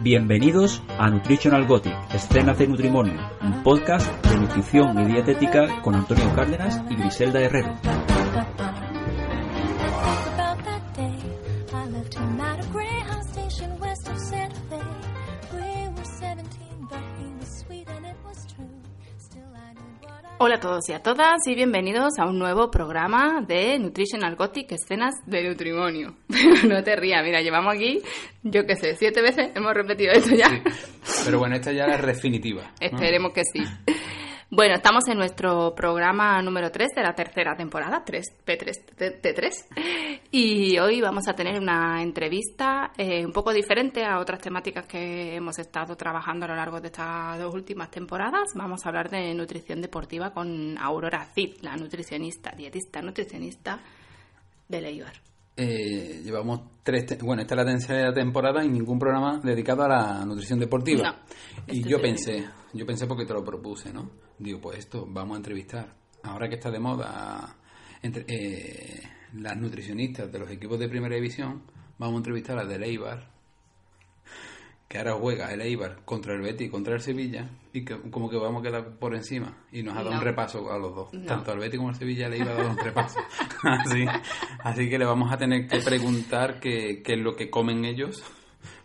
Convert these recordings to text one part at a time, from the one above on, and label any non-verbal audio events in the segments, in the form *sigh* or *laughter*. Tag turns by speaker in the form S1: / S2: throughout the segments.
S1: Bienvenidos a Nutritional Gothic, Escenas de Nutrimonio, un podcast de nutrición y dietética con Antonio Cárdenas y Griselda Herrero.
S2: Hola a todos y a todas y bienvenidos a un nuevo programa de Nutritional Gothic, escenas de nutrimonio. *laughs* Pero no te rías, mira, llevamos aquí, yo qué sé, siete veces hemos repetido esto ya.
S3: Sí. Pero bueno, esta ya es definitiva. ¿no?
S2: Esperemos que sí. Bueno, estamos en nuestro programa número 3 de la tercera temporada, 3, P3, T3. Y hoy vamos a tener una entrevista eh, un poco diferente a otras temáticas que hemos estado trabajando a lo largo de estas dos últimas temporadas. Vamos a hablar de nutrición deportiva con Aurora Cid, la nutricionista, dietista, nutricionista de Leibar.
S3: Eh, llevamos tres, te- bueno, esta es la tercera temporada y ningún programa dedicado a la nutrición deportiva.
S2: No,
S3: y
S2: este
S3: yo pensé, yo pensé porque te lo propuse, ¿no? Digo, pues esto, vamos a entrevistar. Ahora que está de moda entre, eh, las nutricionistas de los equipos de primera división, vamos a entrevistar a del Eibar, que ahora juega el Eibar contra el Betis y contra el Sevilla, y que como que vamos a quedar por encima. Y nos ha dado
S2: No.
S3: un repaso a los dos.
S2: No.
S3: Tanto al Betis como al Sevilla le iba a dar un repaso. *laughs* así, así que le vamos a tener que preguntar qué, qué es lo que comen ellos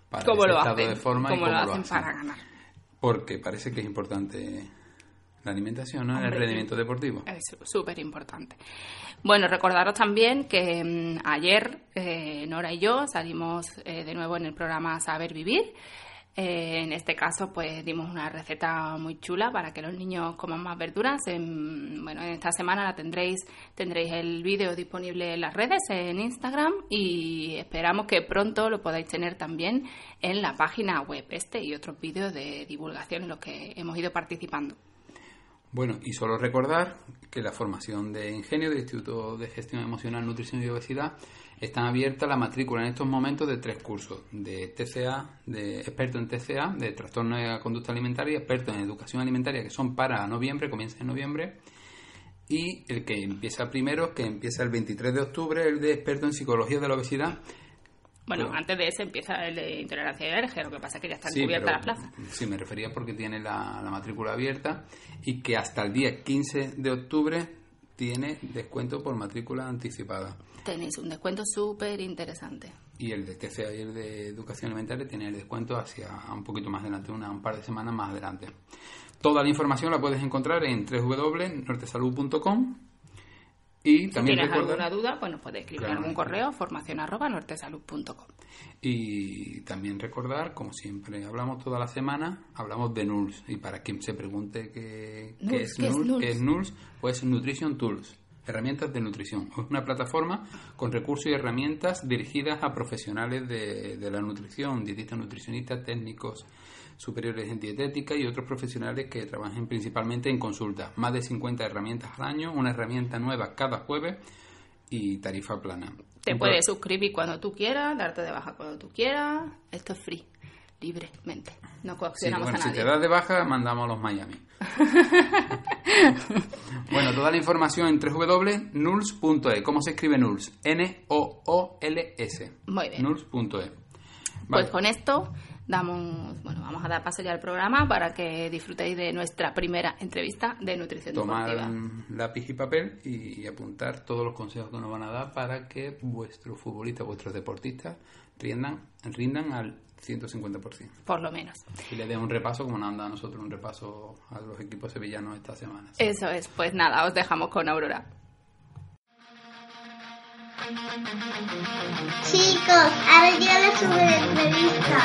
S3: para
S2: ¿Cómo
S3: ese
S2: lo
S3: estado
S2: hacen?
S3: de forma y
S2: ¿Cómo lo hacen. para ganar?
S3: Porque parece que es importante la alimentación, ¿no? El rendimiento deportivo.
S2: Es súper importante. Bueno, recordaros también que mm, ayer eh, Nora y yo salimos eh, de nuevo en el programa Saber Vivir. Eh, en este caso, pues dimos una receta muy chula para que los niños coman más verduras. En, bueno, en esta semana la tendréis, tendréis el vídeo disponible en las redes, en Instagram, y esperamos que pronto lo podáis tener también en la página web, este y otros vídeos de divulgación en los que hemos ido participando.
S3: Bueno, y solo recordar que la formación de Ingenio del Instituto de Gestión Emocional, Nutrición y Obesidad están abiertas la matrícula en estos momentos de tres cursos, de TCA, de experto en TCA, de trastorno de conducta alimentaria, experto en educación alimentaria, que son para noviembre, comienza en noviembre, y el que empieza primero, que empieza el 23 de octubre, el de experto en psicología de la obesidad.
S2: Bueno,
S3: Bueno.
S2: antes de ese empieza el de intolerancia de alergia, lo que pasa es que ya están
S3: Sí,
S2: cubiertas
S3: pero-
S2: las plazas.
S3: Sí, me refería porque tiene la, la matrícula abierta y que hasta el día 15 de octubre tiene descuento por matrícula anticipada.
S2: Tenéis un descuento súper interesante.
S3: Y el de TCA y el de Educación Alimentaria tiene el descuento hacia un poquito más adelante, una, un par de semanas más adelante. Toda la información la puedes encontrar en www.nortesalud.com y
S2: Si
S3: también
S2: tienes
S3: recordar-
S2: alguna duda, pues nos puedes escribir
S3: Claro.
S2: algún correo, formación arroba nortesalud.com.
S3: Y también recordar, como siempre hablamos toda la semana, hablamos de NULS. Y para quien se pregunte qué, qué
S2: NULS,
S3: es,
S2: ¿qué es
S3: NULS,
S2: NULS?
S3: qué es NULS, pues Nutrition Tools, herramientas de nutrición. Es una plataforma con recursos y herramientas dirigidas a profesionales de, de la nutrición, dietistas, nutricionistas, técnicos superiores en dietética y otros profesionales que trabajen principalmente en consulta. Más de 50 herramientas al año, una herramienta nueva cada jueves y tarifa plana.
S2: Te puedes suscribir cuando tú quieras, darte de baja cuando tú quieras. Esto es free, libremente. No
S3: Sí,
S2: coaccionamos
S3: bueno,
S2: a
S3: si
S2: nadie.
S3: te das de baja, mandamos a los Miami. *laughs* bueno, toda la información en www.nuls.e. ¿Cómo se escribe Nuls? N-O-O-L-S.
S2: Muy bien.
S3: Nuls.e.
S2: Pues con esto damos, bueno, vamos a dar paso ya al programa para que disfrutéis de nuestra primera entrevista de nutrición
S3: Tomar
S2: deportiva.
S3: lápiz y papel y apuntar todos los consejos que nos van a dar para que vuestros futbolistas, vuestros deportistas rindan, rindan al 150%.
S2: Por lo menos.
S3: Y le den un repaso, como nos han dado a nosotros un repaso a los equipos sevillanos esta semana.
S2: Eso es. Pues nada, os dejamos con Aurora.
S4: Chicos, ahora yo les subo la entrevista.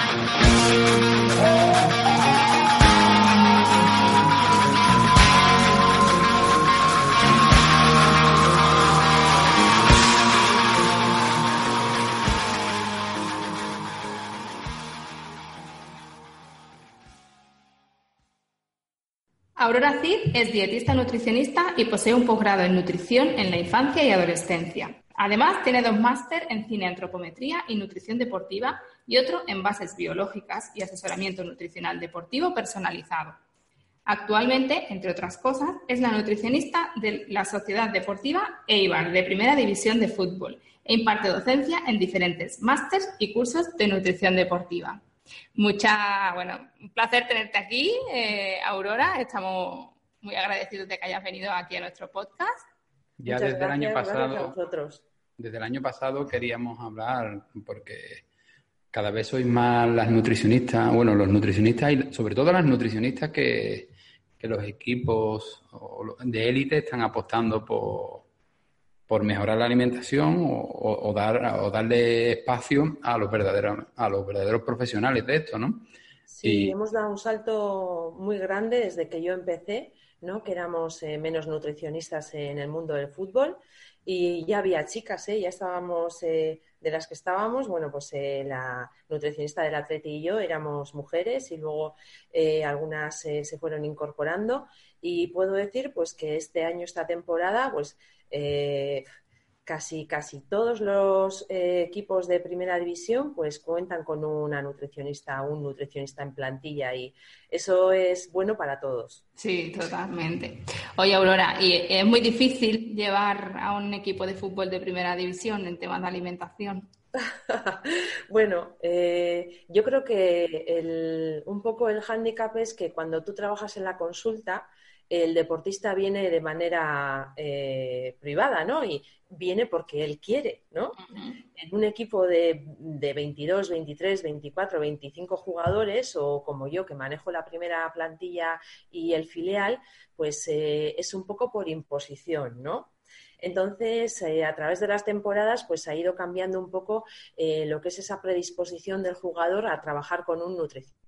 S2: Aurora Cid es dietista nutricionista y posee un posgrado en nutrición en la infancia y adolescencia. Además, tiene dos máster en cine antropometría y nutrición deportiva y otro en bases biológicas y asesoramiento nutricional deportivo personalizado. Actualmente, entre otras cosas, es la nutricionista de la Sociedad Deportiva Eibar de Primera División de Fútbol e imparte docencia en diferentes másters y cursos de nutrición deportiva. Mucha, bueno, un placer tenerte aquí, eh, Aurora. Estamos muy agradecidos de que hayas venido aquí a nuestro podcast.
S3: Ya desde el año pasado, desde el año pasado queríamos hablar porque cada vez sois más las nutricionistas, bueno, los nutricionistas y sobre todo las nutricionistas que, que los equipos de élite están apostando por, por mejorar la alimentación o, dar, o darle espacio a los verdaderos, a los verdaderos profesionales de esto, ¿no?
S5: Sí, hemos dado un salto muy grande desde que yo empecé, ¿no? Que éramos eh, menos nutricionistas en el mundo del fútbol y ya había chicas, ¿eh? Ya estábamos, eh, de las que estábamos, bueno, pues eh, la nutricionista del Atleti y yo éramos mujeres y luego algunas se fueron incorporando y puedo decir pues que este año, esta temporada, pues casi, casi todos los eh, equipos de primera división pues cuentan con una nutricionista, un nutricionista en plantilla y eso es bueno para todos.
S2: Sí, totalmente. Oye, Aurora, y es muy difícil llevar a un equipo de fútbol de primera división en temas de alimentación. *laughs*
S5: bueno, eh, yo creo que un poco el hándicap es que cuando tú trabajas en la consulta, el deportista viene de manera eh, privada, ¿no? Y viene porque él quiere, ¿no? En un equipo de, de, 22, 23, 24, 25 jugadores, o como yo que manejo la primera plantilla y el filial, pues eh, es un poco por imposición, ¿no? Entonces, eh, a través de las temporadas, pues ha ido cambiando un poco lo que es esa predisposición del jugador a trabajar con un nutricionista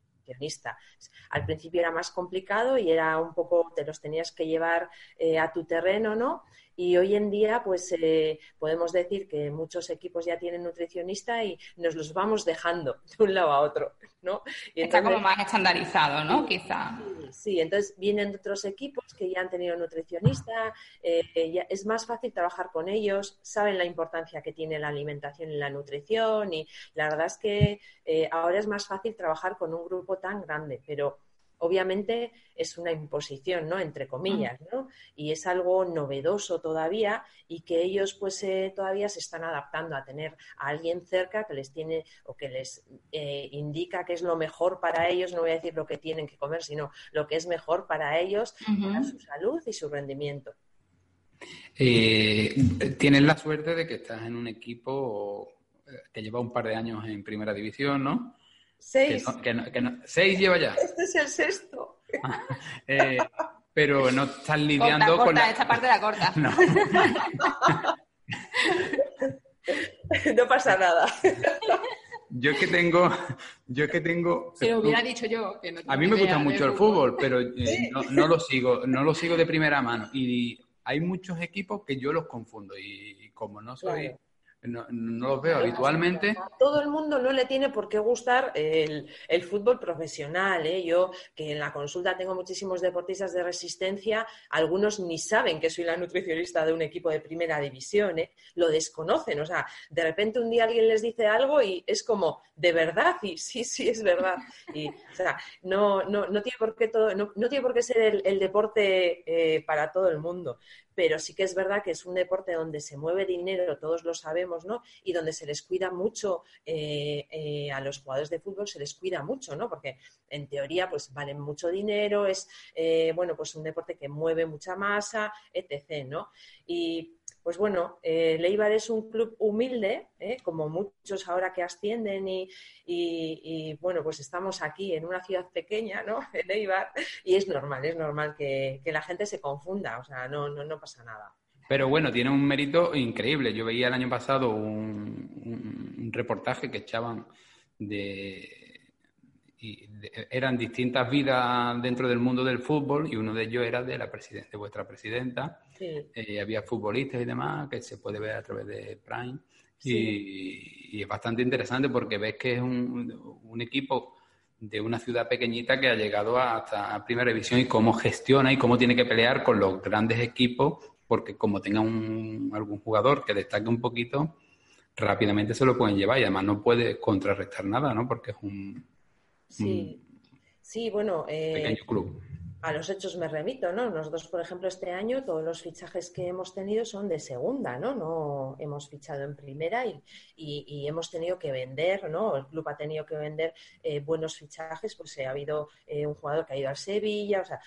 S5: al principio era más complicado y era un poco, te los tenías que llevar eh, a tu terreno, ¿no? Y hoy en día, pues eh, podemos decir que muchos equipos ya tienen nutricionista y nos los vamos dejando *laughs* de un lado a otro, ¿no?
S2: Está como más estandarizado, ¿no? Quizá.
S5: Sí, entonces vienen otros equipos que ya han tenido nutricionista, eh, es más fácil trabajar con ellos, saben la importancia que tiene la alimentación y la nutrición y la verdad es que eh, ahora es más fácil trabajar con un grupo tan grande, pero obviamente es una imposición, ¿no? Entre comillas, ¿no? Y es algo novedoso todavía y que ellos pues eh, todavía se están adaptando a tener a alguien cerca que les tiene o que les eh, indica que es lo mejor para ellos, no voy a decir lo que tienen que comer, sino lo que es mejor para ellos, para su salud y su rendimiento.
S3: Eh, tienes la suerte de que estás en un equipo que lleva un par de años en primera división, ¿no?
S5: Seis.
S3: seis lleva ya.
S5: Este es el sexto. *laughs*
S3: Eh, pero no estás lidiando
S2: con.
S3: La...
S2: Esta parte la corta. *laughs*
S5: No. no pasa nada.
S3: Yo que tengo, yo que tengo.
S2: Se lo hubiera dicho yo. Que no
S3: a mí me gusta mucho el fútbol, pero eh, no, lo sigo, no lo sigo de primera mano. Y hay muchos equipos que yo los confundo y, como no soy, no, no los veo habitualmente.
S5: A todo el mundo no le tiene por qué gustar el, fútbol profesional. ¿eh? Yo, que en la consulta tengo muchísimos deportistas de resistencia, algunos ni saben que soy la nutricionista de un equipo de primera división, ¿eh? lo desconocen. O sea, de repente un día alguien les dice algo y es como, ¿de verdad? Y sí, sí, es verdad. Y, o sea, no, no, no, tiene, por qué todo, no, tiene por qué ser el, deporte eh, para todo el mundo pero sí que es verdad que es un deporte donde se mueve dinero, todos lo sabemos, ¿no? Y donde se les cuida mucho eh, eh, a los jugadores de fútbol, se les cuida mucho, ¿no? Porque en teoría, pues valen mucho dinero, es, eh, bueno, pues un deporte que mueve mucha masa, etc., ¿no? Y pues bueno, eh, Leibar es un club humilde, ¿eh? como muchos ahora que ascienden y, bueno, pues estamos aquí en una ciudad pequeña, ¿no? *laughs* En Leibar, y es normal, es normal que, la gente se confunda, o sea, no, no, no pasa nada.
S3: Pero bueno, tiene un mérito increíble. Yo veía el año pasado un reportaje que echaban de y eran distintas vidas dentro del mundo del fútbol y uno de ellos era de la presidenta, de vuestra presidenta. Eh, había futbolistas y demás que se puede ver a través de Prime. Y, es bastante interesante porque ves que es un, equipo de una ciudad pequeñita que ha llegado hasta primera división y cómo gestiona y cómo tiene que pelear con los grandes equipos, porque como tenga un, algún jugador que destaque un poquito, rápidamente se lo pueden llevar y además no puede contrarrestar nada, ¿no? Porque es un,
S5: sí. sí, bueno,
S3: eh, pequeño club
S5: a los hechos me remito, ¿no? Nosotros, por ejemplo, este año todos los fichajes que hemos tenido son de segunda, ¿no? No hemos fichado en primera y, hemos tenido que vender, ¿no? El club ha tenido que vender eh, buenos fichajes, pues ha habido eh, un jugador que ha ido al Sevilla, o sea,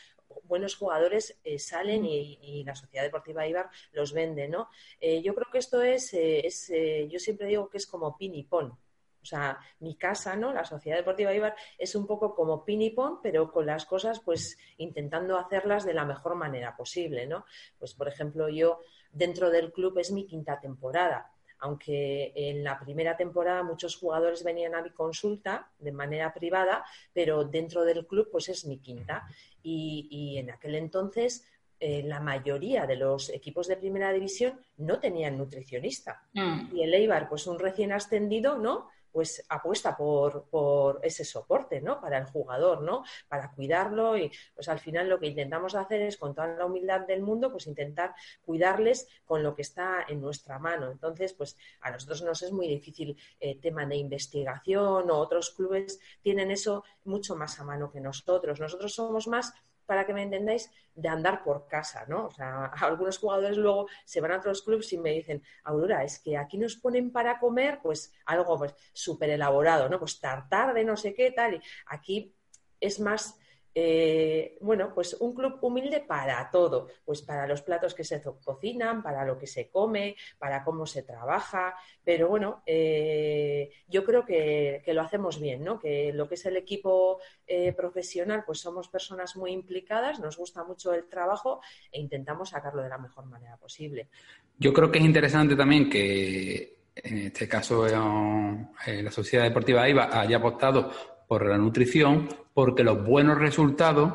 S5: buenos jugadores eh, salen y, la Sociedad Deportiva Ibar los vende, ¿no? yo creo que esto es, es yo siempre digo que es como pin y pon. O sea, mi casa, ¿no? La Sociedad Deportiva Ibar es un poco como pinipón, pero con las cosas, pues intentando hacerlas de la mejor manera posible, ¿no? Pues, por ejemplo, yo dentro del club es mi quinta temporada. Aunque en la primera temporada muchos jugadores venían a mi consulta de manera privada, pero dentro del club pues es mi quinta. Y, en aquel entonces eh, la mayoría de los equipos de primera división no tenían nutricionista. Mm. Y el Eibar, pues un recién ascendido, ¿no? Pues apuesta por, por, ese soporte, ¿no? Para el jugador, ¿no? Para cuidarlo y pues al final lo que intentamos hacer es con toda la humildad del mundo, pues intentar cuidarles con lo que está en nuestra mano. Entonces, pues a nosotros nos es muy difícil eh, tema de investigación o otros clubes tienen eso mucho más a mano que nosotros. Nosotros somos más para que me entendáis, de andar por casa, ¿no? O sea, *laughs* algunos jugadores luego se van a otros clubes y me dicen, Aurora, es que aquí nos ponen para comer, pues algo pues súper elaborado, ¿no? Pues tartar de no sé qué tal. Y aquí es más eh, bueno, pues un club humilde para todo, pues para los platos que se cocinan, para lo que se come, para cómo se trabaja, pero bueno, eh, yo creo que, lo hacemos bien, ¿no? Que lo que es el equipo eh, profesional, pues somos personas muy implicadas, nos gusta mucho el trabajo e intentamos sacarlo de la mejor manera posible.
S3: Yo creo que es interesante también que en este caso la Sociedad Deportiva IVA haya apostado por la nutrición, porque los buenos resultados,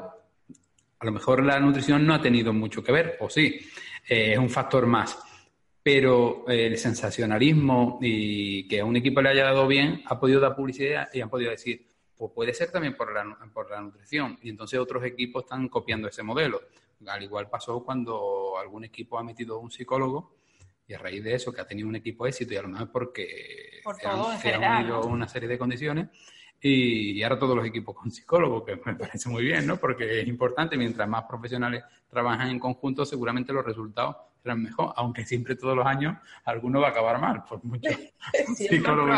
S3: a lo mejor la nutrición no ha tenido mucho que ver, o sí, eh, es un factor más. Pero eh, el sensacionalismo y que a un equipo le haya dado bien ha podido dar publicidad y han podido decir, pues puede ser también por la, por la nutrición. Y entonces otros equipos están copiando ese modelo. Al igual pasó cuando algún equipo ha metido un psicólogo y a raíz de eso, que ha tenido un equipo de éxito y a lo mejor porque se, han, unido una serie de condiciones, y, ahora todos los equipos con psicólogos, que me parece muy bien, ¿no? Porque es importante, mientras más profesionales trabajan en conjunto, seguramente los resultados serán mejor, aunque siempre todos los años alguno va a acabar mal, por mucho *laughs*
S5: psicólogos.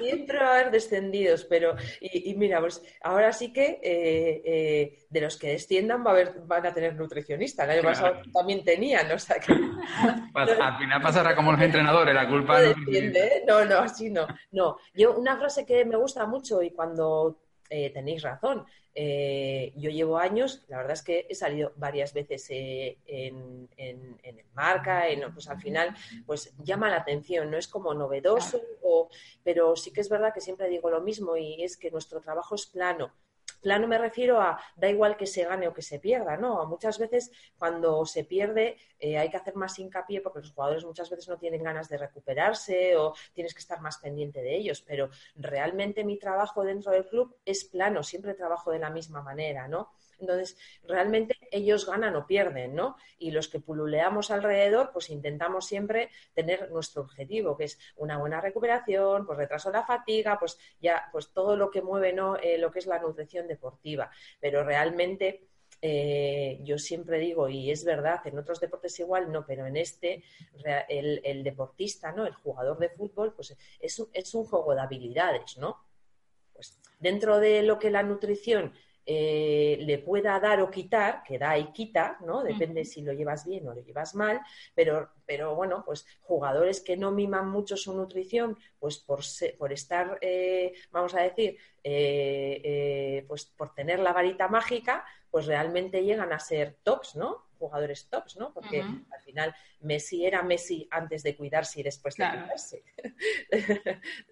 S5: Siempre va a haber descendidos, pero, y, mira, pues ahora sí que eh, eh, de los que desciendan va a haber, van a tener nutricionista, el año pasado también tenían, o sea que... *laughs*
S3: Al final pasará como los entrenadores, la culpa
S5: no, ¿eh? no, no, así no, no. Yo, una frase que me gusta mucho y cuando eh, tenéis razón. Eh, yo llevo años, la verdad es que he salido varias veces eh, en, el marca, en, pues al final, pues llama la atención, no es como novedoso, pero sí que es verdad que siempre digo lo mismo y es que nuestro trabajo es plano. Plano me refiero a da igual que se gane o que se pierda, ¿no? Muchas veces cuando se pierde eh, hay que hacer más hincapié porque los jugadores muchas veces no tienen ganas de recuperarse o tienes que estar más pendiente de ellos, pero realmente mi trabajo dentro del club es plano, siempre trabajo de la misma manera, ¿no? Entonces, realmente ellos ganan o pierden, ¿no? Y los que pululeamos alrededor, pues intentamos siempre tener nuestro objetivo, que es una buena recuperación, pues retraso de la fatiga, pues ya, pues todo lo que mueve, ¿no? Eh, lo que es la nutrición deportiva. Pero realmente eh, yo siempre digo, y es verdad, en otros deportes igual no, pero en este, el, deportista, ¿no? El jugador de fútbol, pues es es un juego de habilidades, ¿no? Pues dentro de lo que la nutrición eh, le pueda dar o quitar, que da y quita, ¿no? Depende si lo llevas bien o lo llevas mal, pero, pero bueno, pues jugadores que no miman mucho su nutrición, pues por, por estar, eh, vamos a decir, eh, pues por tener la varita mágica, pues realmente llegan a ser tops, ¿no? Jugadores tops, ¿no? Porque al final Messi era Messi antes de cuidarse y después de cuidarse.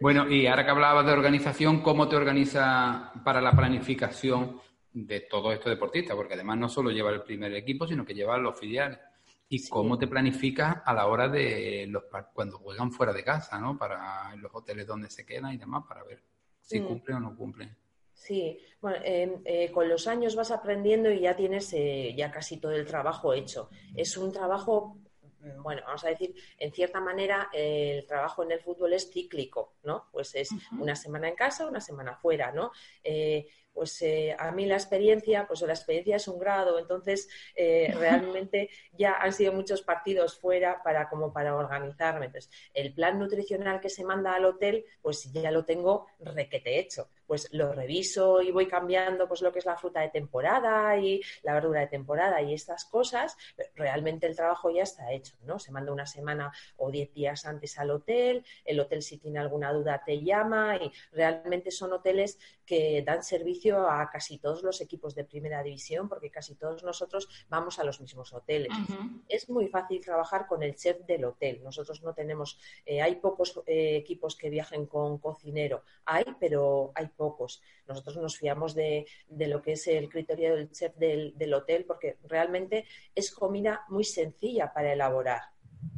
S3: bueno, y ahora que hablabas de organización, ¿cómo te organiza para la planificación de todo esto deportista? Porque además no solo lleva el primer equipo, sino que lleva los filiales. ¿Y cómo te planificas a la hora de los cuando juegan fuera de casa, ¿no? Para los hoteles donde se quedan y demás, para ver si mm. cumplen o no cumplen.
S5: Sí, bueno, eh, con los años vas aprendiendo y ya tienes eh, ya casi todo el trabajo hecho. Es un trabajo, bueno, vamos a decir, en cierta manera el trabajo en el fútbol es cíclico, ¿no? Pues es una semana en casa, una semana fuera, ¿no? Eh, pues eh, a mí la experiencia, pues la experiencia es un grado, entonces eh, *laughs* realmente ya han sido muchos partidos fuera para como para organizarme. Entonces, el plan nutricional que se manda al hotel, pues ya lo tengo requete hecho. Pues lo reviso y voy cambiando pues lo que es la fruta de temporada y la verdura de temporada y estas cosas, realmente el trabajo ya está hecho, ¿no? Se manda una semana o diez días antes al hotel, el hotel si tiene alguna duda te llama y realmente son hoteles que dan servicio a casi todos los equipos de primera división, porque casi todos nosotros vamos a los mismos hoteles. Es muy fácil trabajar con el chef del hotel. Nosotros no tenemos, eh, hay pocos eh, equipos que viajen con cocinero. Hay, pero hay pocos. Nosotros nos fiamos de, lo que es el criterio del chef del, del hotel, porque realmente es comida muy sencilla para elaborar.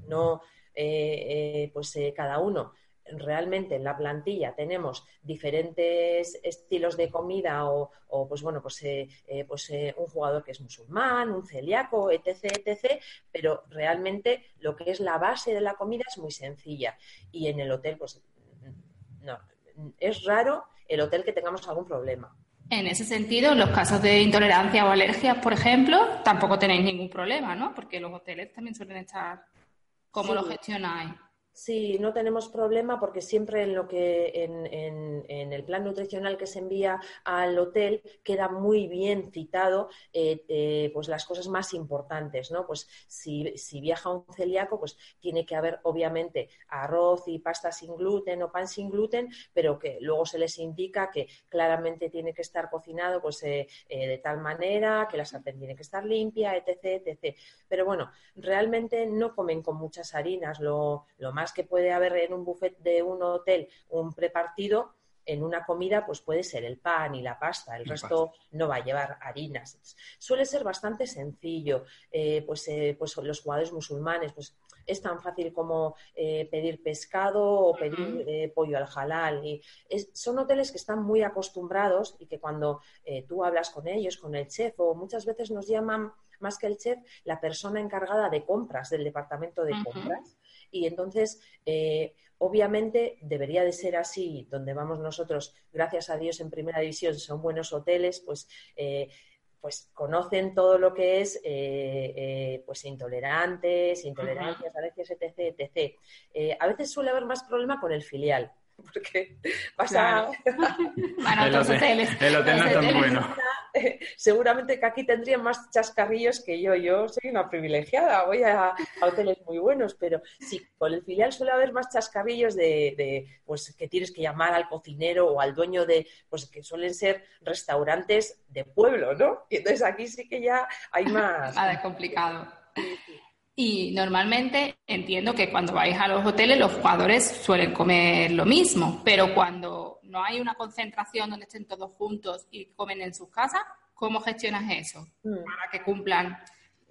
S5: No, eh, pues cada uno realmente en la plantilla tenemos diferentes estilos de comida o, pues bueno, pues, eh, eh, pues eh, un jugador que es musulmán, un celíaco, etc., etc., pero realmente lo que es la base de la comida es muy sencilla. Y en el hotel, pues no, es raro el hotel que tengamos algún problema.
S2: En ese sentido, en los casos de intolerancia o alergias, por ejemplo, tampoco tenéis ningún problema, ¿no? Porque los hoteles también suelen estar... ¿Cómo lo gestionáis?
S5: Sí, no tenemos problema porque siempre en lo que en, en, el plan nutricional que se envía al hotel queda muy bien citado eh, eh, pues las cosas más importantes, ¿no? Pues si, si, viaja un celíaco, pues tiene que haber obviamente arroz y pasta sin gluten o pan sin gluten, pero que luego se les indica que claramente tiene que estar cocinado pues eh, de tal manera, que la sartén tiene que estar limpia, etc, etc. Pero bueno, realmente no comen con muchas harinas, lo, lo más más que puede haber en un buffet de un hotel un prepartido, en una comida pues puede ser el pan y la pasta, el resto no va a llevar harinas. Suele ser bastante sencillo, eh, pues, eh, pues los jugadores musulmanes, pues es tan fácil como eh, pedir pescado o pedir pollo al halal. Y son hoteles que están muy acostumbrados y que cuando tú hablas con ellos, con el chef, o muchas veces nos llaman más que el chef, la persona encargada de compras del departamento de compras y entonces, eh, obviamente, debería de ser así, donde vamos nosotros, gracias a Dios, en primera división, son buenos hoteles, pues... Eh, pues conocen todo lo que es eh, pues intolerantes, intolerancias, etc, etc. a veces suele haber más problema con el filial, *laughs* porque *laughs* pasa...
S2: bueno, el hotel,
S3: el hotel no es tan bueno. *laughs*
S5: seguramente que aquí tendrían más chascarrillos que yo. Yo soy una privilegiada, voy a, hoteles muy buenos, pero sí, con el filial suele haber más chascarrillos de, pues que tienes que llamar al cocinero o al dueño de, pues que suelen ser restaurantes de pueblo, ¿no? Y entonces aquí sí que ya hay más.
S2: Nada complicado. Y normalmente entiendo que cuando vais a los hoteles los jugadores suelen comer lo mismo, pero cuando no hay una concentración donde estén todos juntos y comen en sus casas, ¿cómo gestionas eso mm. para que cumplan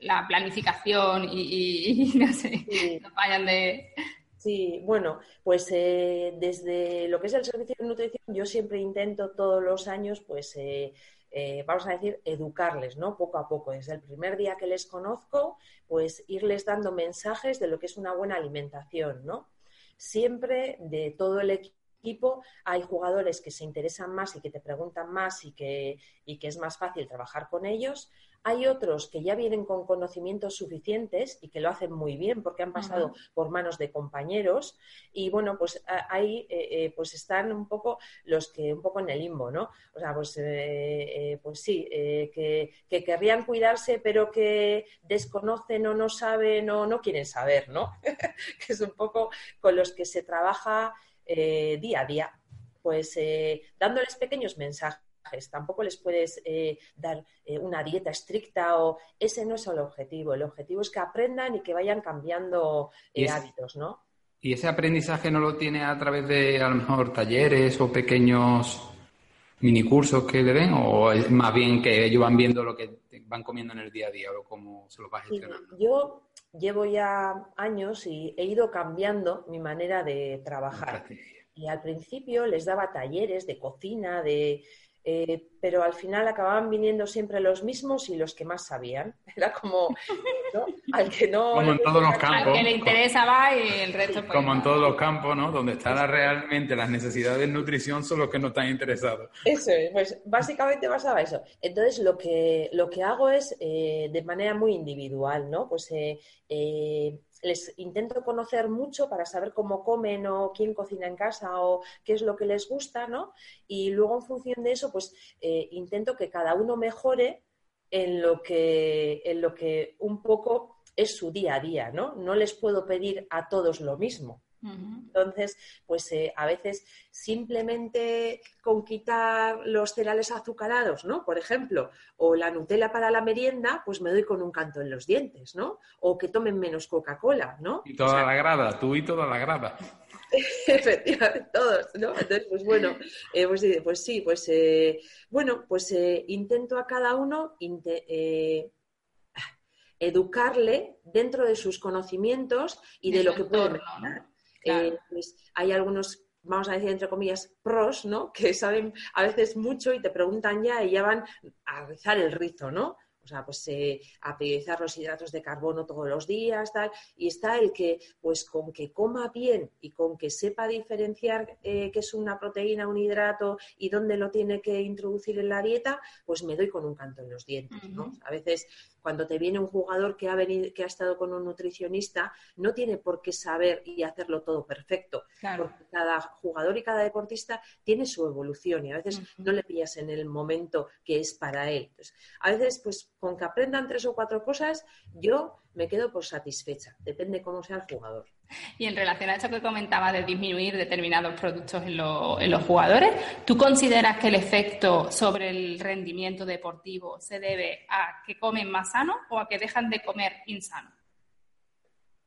S2: la planificación y, *laughs* no sé, no vayan de...
S5: Sí, bueno, pues eh, desde lo que es el servicio de nutrición, yo siempre intento todos los años, pues eh, eh, vamos a decir, educarles, ¿no? Poco a poco. Desde el primer día que les conozco, pues irles dando mensajes de lo que es una buena alimentación, ¿no? Siempre de todo el equipo hay jugadores que se interesan más y que te preguntan más y que, y que es más fácil trabajar con ellos. Hay otros que ya vienen con conocimientos suficientes y que lo hacen muy bien porque han pasado por manos de compañeros y bueno, pues ahí eh, eh, pues están un poco los que un poco en el limbo, ¿no? O sea, pues, eh, pues sí, que, querrían cuidarse pero que desconocen o no saben o no quieren saber, ¿no? *laughs* que es un poco con los que se trabaja día a día, pues dándoles pequeños mensajes tampoco les puedes eh, dar eh, una dieta estricta o ese no es el objetivo. El objetivo es que aprendan y que vayan cambiando eh, hábitos, ¿no?
S3: ¿Y ese aprendizaje no lo tiene a través de a lo mejor talleres o pequeños minicursos que le den o es más bien que ellos van viendo lo que van comiendo en el día a día o cómo se lo va gestionando?
S5: yo llevo ya años y he ido cambiando mi manera de trabajar. Y al principio les daba talleres de cocina, de eh, pero al final acababan viniendo siempre los mismos y los que más sabían. *laughs* Era como, ¿no? Al que no...
S6: Como en todos los campos.
S2: Al que le interesa va y el resto... pues,
S6: Como en
S2: no.
S6: todos los campos, ¿no? Donde están realmente las necesidades de nutrición son los que no están interesados.
S5: Eso es, pues básicamente pasaba eso. Entonces lo que, lo que hago es eh, de manera muy individual, ¿no? Pues eh, eh, les intento conocer mucho para saber cómo comen o quién cocina en casa o qué es lo que les gusta, ¿no? Y luego en función de eso, pues eh, intento que cada uno mejore en lo que, en lo que un poco es su día a día, ¿no? No les puedo pedir a todos lo mismo. Entonces, pues eh, a veces simplemente con quitar los cereales azucarados, ¿no? Por ejemplo, o la Nutella para la merienda, pues me doy con un canto en los dientes, ¿no? O que tomen menos Coca-Cola, ¿no?
S6: Y toda la grada, tú y toda la grada. *laughs*
S5: Efectivamente, todos, ¿no? Entonces, pues bueno, eh, pues, sí, pues sí, pues eh, bueno, pues eh, intento a cada uno eh, educarle dentro de sus conocimientos y de,
S2: De
S5: lo que puede
S2: ¿no? Claro.
S5: Eh, pues hay algunos, vamos a decir entre comillas, pros, ¿no? *laughs* Que saben a veces mucho y te preguntan ya y ya van a rizar el rizo, ¿no? O sea, pues eh, a priorizar los hidratos de carbono todos los días, tal. Y está el que, pues con que coma bien y con que sepa diferenciar eh, qué es una proteína, un hidrato y dónde lo tiene que introducir en la dieta, pues me doy con un canto en los dientes, ¿no? A veces cuando te viene un jugador que ha venido, que ha estado con un nutricionista, no tiene por qué saber y hacerlo todo perfecto,
S2: Claro.
S5: porque cada jugador y cada deportista tiene su evolución y a veces no le pillas en el momento que es para él. Entonces, a veces, pues con que aprendan tres o cuatro cosas, yo me quedo por satisfecha, depende cómo sea el jugador.
S2: Y en relación a esto que comentaba de disminuir determinados productos en, lo- en los jugadores, ¿tú consideras que el efecto sobre el rendimiento deportivo se debe a que comen más sano o a que dejan de comer insano?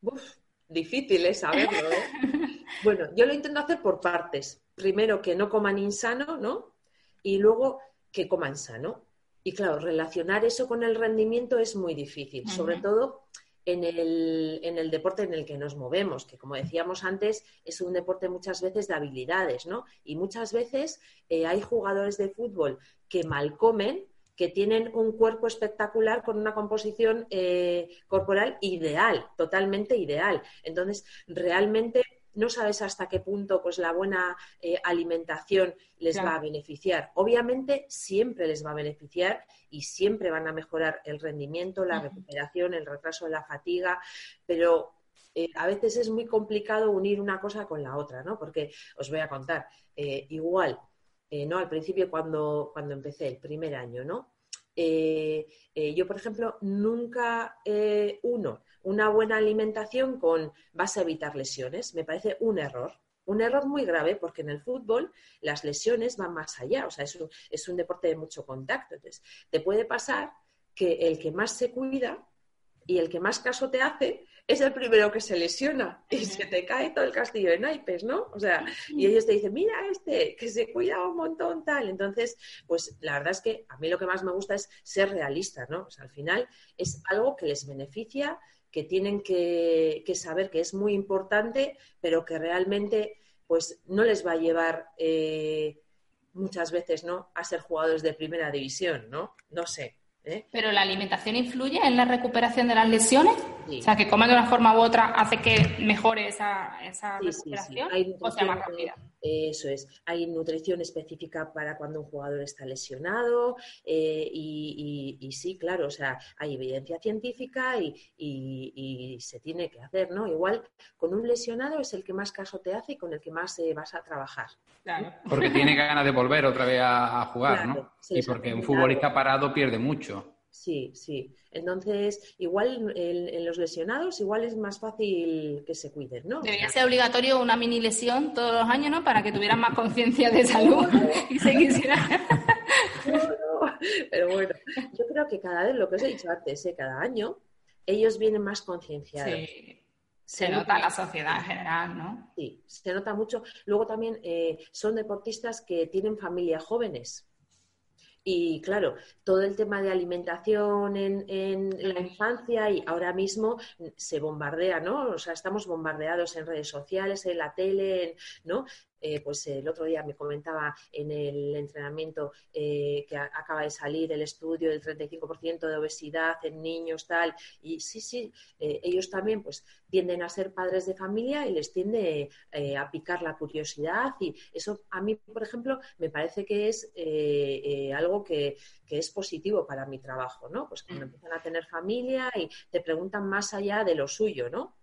S5: Uf, difícil es saberlo, ¿eh? *laughs* Bueno, yo lo intento hacer por partes. Primero que no coman insano, ¿no? Y luego que coman sano. Y claro, relacionar eso con el rendimiento es muy difícil, sobre todo en el, en el deporte en el que nos movemos, que como decíamos antes, es un deporte muchas veces de habilidades, ¿no? Y muchas veces eh, hay jugadores de fútbol que mal comen, que tienen un cuerpo espectacular con una composición eh, corporal ideal, totalmente ideal. Entonces, realmente no sabes hasta qué punto pues, la buena eh, alimentación les
S2: Claro.
S5: va a beneficiar. Obviamente, siempre les va a beneficiar y siempre van a mejorar el rendimiento, la recuperación, el retraso de la fatiga, pero eh, a veces es muy complicado unir una cosa con la otra, ¿no? Porque os voy a contar, eh, igual, eh, ¿no? Al principio cuando, cuando empecé, el primer año, ¿no? Eh, eh, yo, por ejemplo, nunca eh, uno una buena alimentación con vas a evitar lesiones. Me parece un error. Un error muy grave porque en el fútbol las lesiones van más allá. O sea, es un, es un deporte de mucho contacto. Entonces, te puede pasar que el que más se cuida y el que más caso te hace es el primero que se lesiona y se te cae todo el castillo de naipes, ¿no? O sea, y ellos te dicen, mira este, que se cuida un montón, tal. Entonces, pues la verdad es que a mí lo que más me gusta es ser realista, ¿no? O sea, al final es algo que les beneficia, que tienen que, que saber que es muy importante, pero que realmente pues no les va a llevar eh, muchas veces, ¿no? A ser jugadores de primera división, ¿no? No sé. ¿Eh?
S2: ¿Pero la alimentación influye en la recuperación de las lesiones?
S5: Sí.
S2: O sea, que comer de una forma u otra hace que mejore esa, esa
S5: Sí, sí, sí.
S2: recuperación
S5: Hay
S2: o sea más
S5: nutrición,
S2: rápida.
S5: Eso es. Hay nutrición específica para cuando un jugador está lesionado eh, y, y- y sí, claro, o sea, hay evidencia científica y, y- y se tiene que hacer, ¿no? Igual con un lesionado es el que más caso te hace y con el que más eh, vas a trabajar.
S2: Claro.
S6: Porque tiene ganas de volver otra vez a, a jugar,
S5: Claro,
S6: ¿no?
S5: sí,
S6: y porque un futbolista parado pierde mucho.
S5: Sí, sí. Entonces, igual en, en los lesionados, igual es más fácil que se cuiden, ¿no?
S2: Debería ser obligatorio una mini lesión todos los años, ¿no? Para que tuvieran más conciencia de salud *laughs* y se quisieran.
S5: No, no, Pero bueno, yo creo que cada vez, lo que os he dicho antes, ¿eh? cada año, ellos vienen más concienciados.
S2: Sí, se nota la sociedad en general, ¿no?
S5: Sí, se nota mucho. Luego también eh, son deportistas que tienen familias jóvenes. Y claro, todo el tema de alimentación en, en la infancia y ahora mismo se bombardea, ¿no? O sea, estamos bombardeados en redes sociales, en la tele, en- ¿no? Eh, pues el otro día me comentaba en el entrenamiento eh, que acaba de salir el estudio del 35% de obesidad en niños, tal, y sí, sí, ellos también pues tienden a ser padres de familia y les tiende a picar la curiosidad y eso a mí, por ejemplo, me parece que es algo que, que es positivo para mi trabajo, ¿no? Pues cuando empiezan a tener familia y te preguntan más allá de lo suyo, ¿no?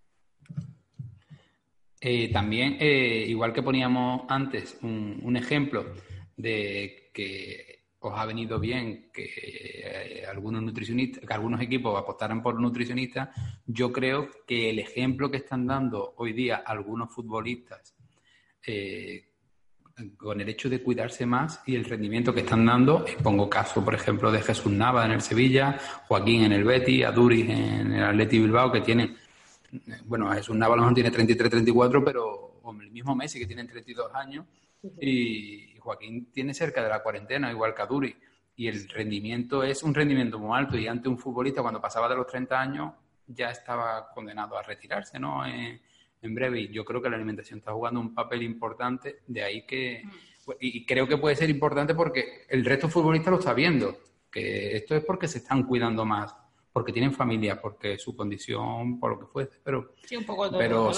S3: Eh, también, eh, igual que poníamos antes un, ejemplo de que os ha venido bien que eh, algunos nutricionistas, que algunos equipos apostaran por nutricionistas, yo creo que el ejemplo que están dando hoy día algunos futbolistas con el hecho de cuidarse más y el rendimiento que están dando, pongo caso, por ejemplo, de Jesús Nava en el Sevilla, Joaquín en el Betis, Aduriz en el Atleti Bilbao, que tienen bueno, Jesús Nava a lo mejor tiene 33, 34, pero el mismo Messi que tiene 32 años y Joaquín tiene cerca de la cuarentena, igual que Aduri. Y el rendimiento es un rendimiento muy alto y ante un futbolista cuando pasaba de los 30 años ya estaba condenado a retirarse, ¿no? En, breve. Y yo creo que la alimentación está jugando un papel importante, de ahí que... Y creo que puede ser importante porque el resto de futbolistas lo está viendo, que esto es porque se están cuidando más porque tienen familia, porque su condición, por lo que fuese, pero, pero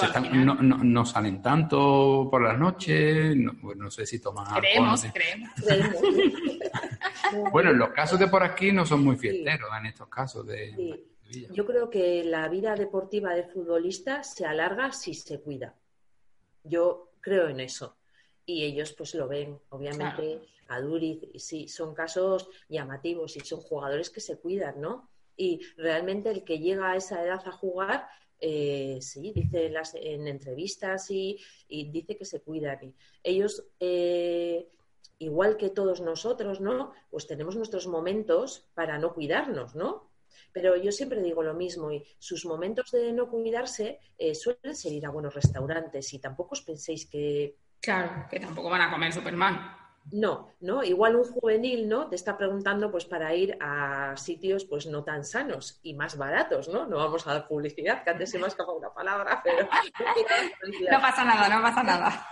S3: no, salen tanto por las noches, no, sé si toman
S2: Creemos, creemos. *laughs* *laughs*
S3: bueno, en los casos de por aquí no son muy fiesteros en estos casos de,
S5: Yo creo que la vida deportiva de futbolista se alarga si se cuida. Yo creo en eso. Y ellos pues lo ven, obviamente, a Duriz, sí, son casos llamativos y son jugadores que se cuidan, ¿no? Y realmente el que llega a esa edad a jugar, eh, sí, dice en, las, en entrevistas y, dice que se cuidan. Ellos, eh, igual que todos nosotros, ¿no? Pues tenemos nuestros momentos para no cuidarnos, ¿no? Pero yo siempre digo lo mismo y sus momentos de no cuidarse eh, suelen ser ir a buenos restaurantes y tampoco os penséis que...
S2: Claro, que tampoco van a comer Superman.
S5: No, ¿no? Igual un juvenil, ¿no? Te está preguntando pues para ir a sitios pues no tan sanos y más baratos, ¿no? No vamos a dar publicidad, que antes se me ha escapado una palabra, *laughs* pero...
S2: no pasa nada, no pasa nada.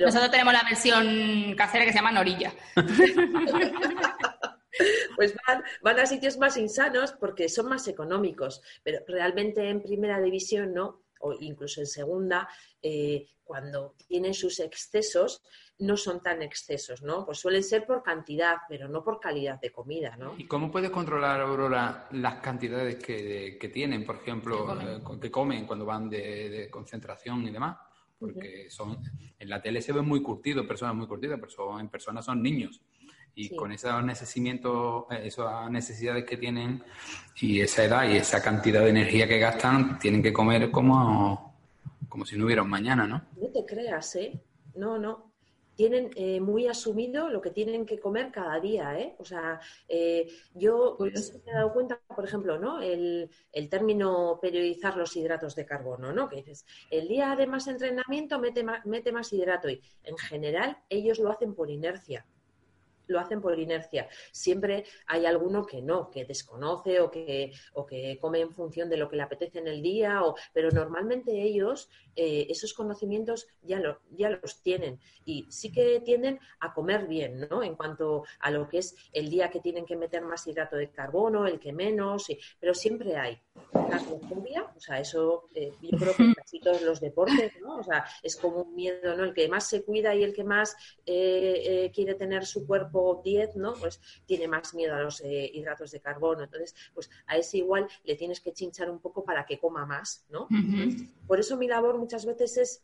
S2: Nosotros tenemos la versión casera que se llama Norilla. *laughs*
S5: pues van, van, a sitios más insanos porque son más económicos, pero realmente en primera división, ¿no? O incluso en segunda, eh, cuando tienen sus excesos, no son tan excesos, ¿no? Pues suelen ser por cantidad, pero no por calidad de comida, ¿no?
S3: ¿Y cómo puedes controlar, Aurora, las cantidades que, tienen, por ejemplo, eh, que comen, cuando van de, concentración y demás? Porque son en la tele se ven muy curtidos, personas muy curtidas, pero en personas son niños. Y con esos eh, esas necesidades que tienen y esa edad y esa cantidad de energía que gastan, tienen que comer como, como si no hubiera un mañana, ¿no?
S5: No te creas, ¿eh? No, no tienen eh, muy asumido lo que tienen que comer cada día, ¿eh? O sea, eh, yo me he dado cuenta, por ejemplo, ¿no? El, el, término periodizar los hidratos de carbono, ¿no? Que dices, el día de más entrenamiento mete mete más hidrato y en general ellos lo hacen por inercia lo hacen por inercia. Siempre hay alguno que no, que desconoce o que, o que come en función de lo que le apetece en el día, o, pero normalmente ellos eh, esos conocimientos ya, lo, ya los tienen y sí que tienden a comer bien, ¿no? En cuanto a lo que es el día que tienen que meter más hidrato de carbono, el que menos, pero siempre hay. La o sea, eso eh, yo creo que en *laughs* casi todos los deportes, ¿no? O sea, es como un miedo, ¿no? El que más se cuida y el que más eh, quiere tener su cuerpo 10, ¿no? Pues tiene más miedo a los eh, hidratos de carbono. Entonces, pues a ese igual le tienes que chinchar un poco para que coma más, ¿no? Por eso mi labor muchas veces es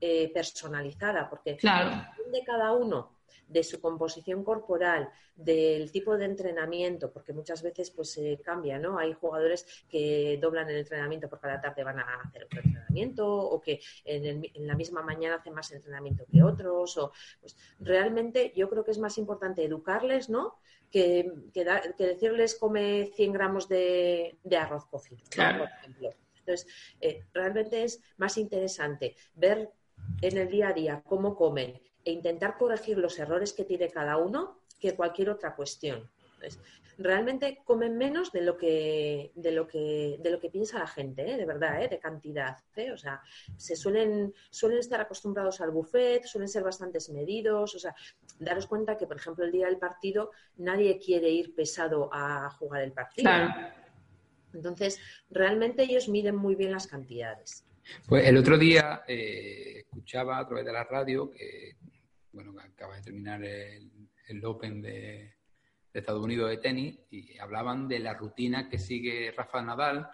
S5: eh, personalizada, porque
S2: claro.
S5: de cada uno de su composición corporal, del tipo de entrenamiento, porque muchas veces pues se cambia, ¿no? Hay jugadores que doblan el entrenamiento porque a la tarde van a hacer otro entrenamiento o que en, la misma mañana hacen más entrenamiento que otros o pues realmente yo creo que es más importante educarles, ¿no? Que, que, decirles come 100 gramos de, arroz cocido, por ejemplo. Entonces, eh, realmente es más interesante ver en el día a día cómo comen, e intentar corregir los errores que tiene cada uno que cualquier otra cuestión. Realmente comen menos de lo que, de lo que, de lo que piensa la gente, ¿eh? de verdad, ¿eh? de cantidad. ¿eh? O sea, se suelen, suelen estar acostumbrados al buffet, suelen ser bastantes medidos. O sea, daros cuenta que, por ejemplo, el día del partido nadie quiere ir pesado a jugar el partido. Entonces, realmente ellos miden muy bien las cantidades.
S3: Pues el otro día eh, escuchaba a través de la radio que, bueno, acaba de terminar el, Open de, de Estados Unidos de tenis y hablaban de la rutina que sigue Rafa Nadal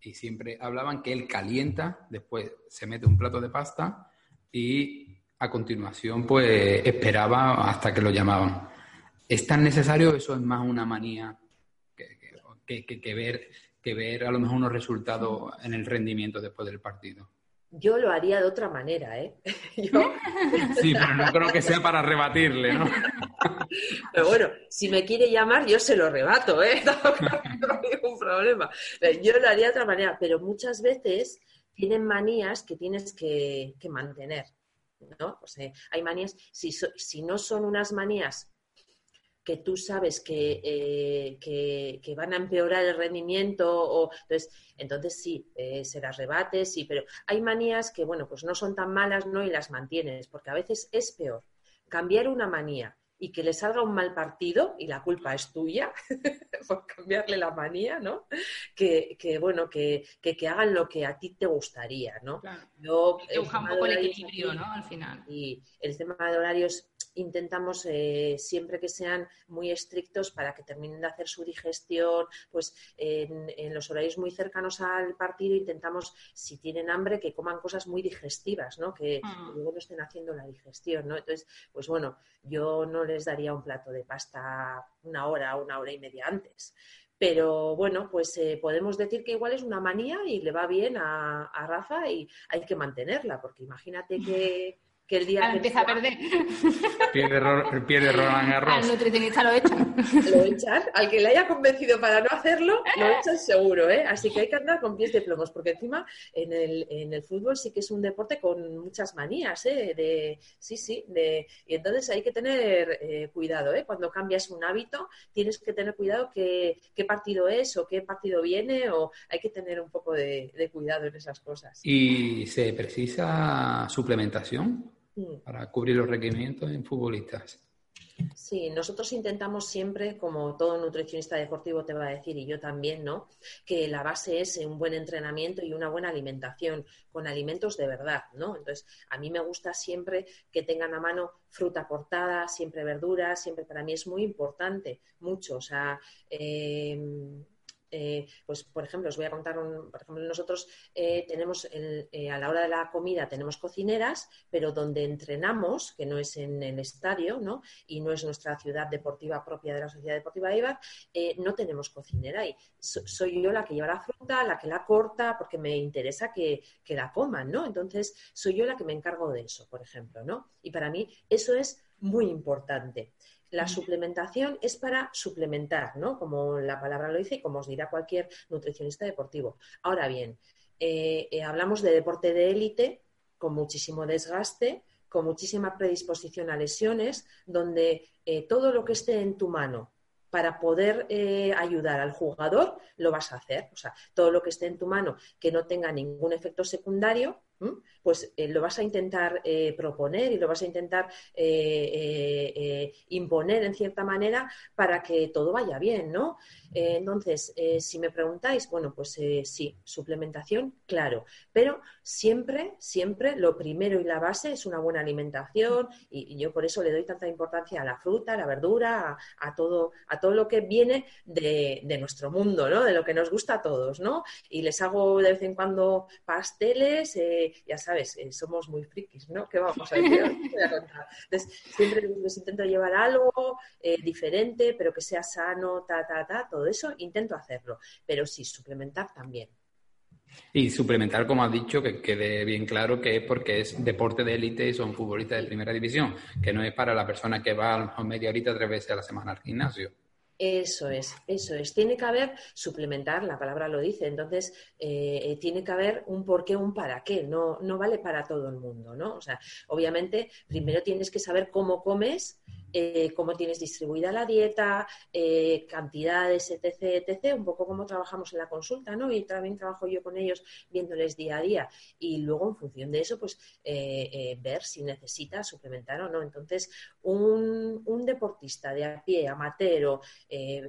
S3: y siempre hablaban que él calienta, después se mete un plato de pasta y a continuación pues esperaba hasta que lo llamaban. ¿Es tan necesario eso es más una manía que, que, que ver, que ver a lo mejor unos resultados en el rendimiento después del partido?
S5: Yo lo haría de otra manera, ¿eh? *laughs* *laughs*
S3: Sí, pero no creo que sea para rebatirle, ¿no? *laughs*
S5: Pero bueno, si me quiere llamar, yo se lo rebato, ¿eh? No, hay ningún problema. Yo lo haría de otra manera, pero muchas veces tienen manías que tienes que, que mantener, ¿no? O sea, hay manías, si, si no son unas manías que tú sabes que, eh, que, van a empeorar el rendimiento, o entonces, entonces sí, eh, se las rebates, sí, pero hay manías que, bueno, pues no son tan malas, ¿no? Y las mantienes, porque a veces es peor cambiar una manía y que le salga un mal partido y la culpa es tuya *laughs* por cambiarle la manía, ¿no? Que, que bueno, que, que, que, hagan lo que a ti te gustaría, ¿no?
S2: Claro. Yo, el un poco el equilibrio, aquí, ¿no? Al final.
S5: Y el tema de horarios intentamos eh, siempre que sean muy estrictos para que terminen de hacer su digestión, pues en, en, los horarios muy cercanos al partido intentamos, si tienen hambre, que coman cosas muy digestivas, ¿no? Que,
S2: Mm.
S5: que luego no estén haciendo la digestión, ¿no? Entonces, pues bueno, yo no les daría un plato de pasta una hora, una hora y media antes. Pero bueno, pues eh, podemos decir que igual es una manía y le va bien a, a Rafa y hay que mantenerla, porque imagínate que, *laughs* que el día
S2: Ahora
S5: que
S2: empieza a perder.
S3: Pierde, pierde Roland
S2: Al
S3: Garros.
S2: nutricionista lo echan.
S5: lo echan, al que le haya convencido para no hacerlo, lo echan seguro, ¿eh? Así que hay que andar con pies de plomos, porque encima en el, en el fútbol sí que es un deporte con muchas manías, ¿eh? De, sí, sí, de, y entonces hay que tener eh, cuidado, ¿eh? Cuando cambias un hábito, tienes que tener cuidado qué, qué partido es o qué partido viene, o hay que tener un poco de, de cuidado en esas cosas.
S3: ¿Y se precisa suplementación. Para cubrir los requerimientos en futbolistas?
S5: Sí, nosotros intentamos siempre, como todo nutricionista deportivo te va a decir, y yo también, ¿no? Que la base es un buen entrenamiento y una buena alimentación, con alimentos de verdad, ¿no? Entonces, a mí me gusta siempre que tengan a mano fruta cortada, siempre verduras, siempre para mí es muy importante, mucho. O sea, eh, eh, pues por ejemplo, os voy a contar, un, por ejemplo, nosotros eh, tenemos el, eh, a la hora de la comida tenemos cocineras, pero donde entrenamos, que no es en el estadio, ¿no? Y no es nuestra ciudad deportiva propia de la Sociedad Deportiva Eibar, eh, no tenemos cocinera y so, soy yo la que lleva la fruta, la que la corta, porque me interesa que, que la coman, ¿no? Entonces, soy yo la que me encargo de eso, por ejemplo, ¿no? Y para mí eso es muy importante. La suplementación es para suplementar, ¿no? Como la palabra lo dice y como os dirá cualquier nutricionista deportivo. Ahora bien, eh, eh, hablamos de deporte de élite con muchísimo desgaste, con muchísima predisposición a lesiones, donde eh, todo lo que esté en tu mano para poder eh, ayudar al jugador, lo vas a hacer. O sea, todo lo que esté en tu mano que no tenga ningún efecto secundario, pues eh, lo vas a intentar eh, proponer y lo vas a intentar eh, eh, imponer en cierta manera para que todo vaya bien, ¿no? Entonces, si me preguntáis, bueno, pues sí, suplementación, claro, pero siempre, siempre lo primero y la base es una buena alimentación y, yo por eso le doy tanta importancia a la fruta, a la verdura, a, a todo, a todo lo que viene de, de, nuestro mundo, ¿no? De lo que nos gusta a todos, ¿no? Y les hago de vez en cuando pasteles, eh, ya sabes, eh, somos muy frikis, ¿no? ¿Qué vamos a contar. Entonces, siempre les intento llevar algo eh, diferente, pero que sea sano, ta, ta, ta, todo eso intento hacerlo, pero sí, suplementar también.
S3: Y suplementar, como has dicho, que quede bien claro que es porque es deporte de élite y son futbolistas de primera división, que no es para la persona que va a lo mejor media horita tres veces a la semana al gimnasio.
S5: Eso es, eso es. Tiene que haber suplementar, la palabra lo dice, entonces eh, tiene que haber un por qué, un para qué. No, no vale para todo el mundo, ¿no? O sea, obviamente, primero tienes que saber cómo comes eh, cómo tienes distribuida la dieta, eh, cantidades, etc., etc., un poco cómo trabajamos en la consulta, ¿no? Y también trabajo yo con ellos viéndoles día a día. Y luego, en función de eso, pues ver si necesita suplementar o no. Entonces, un, un deportista de a pie, amateur,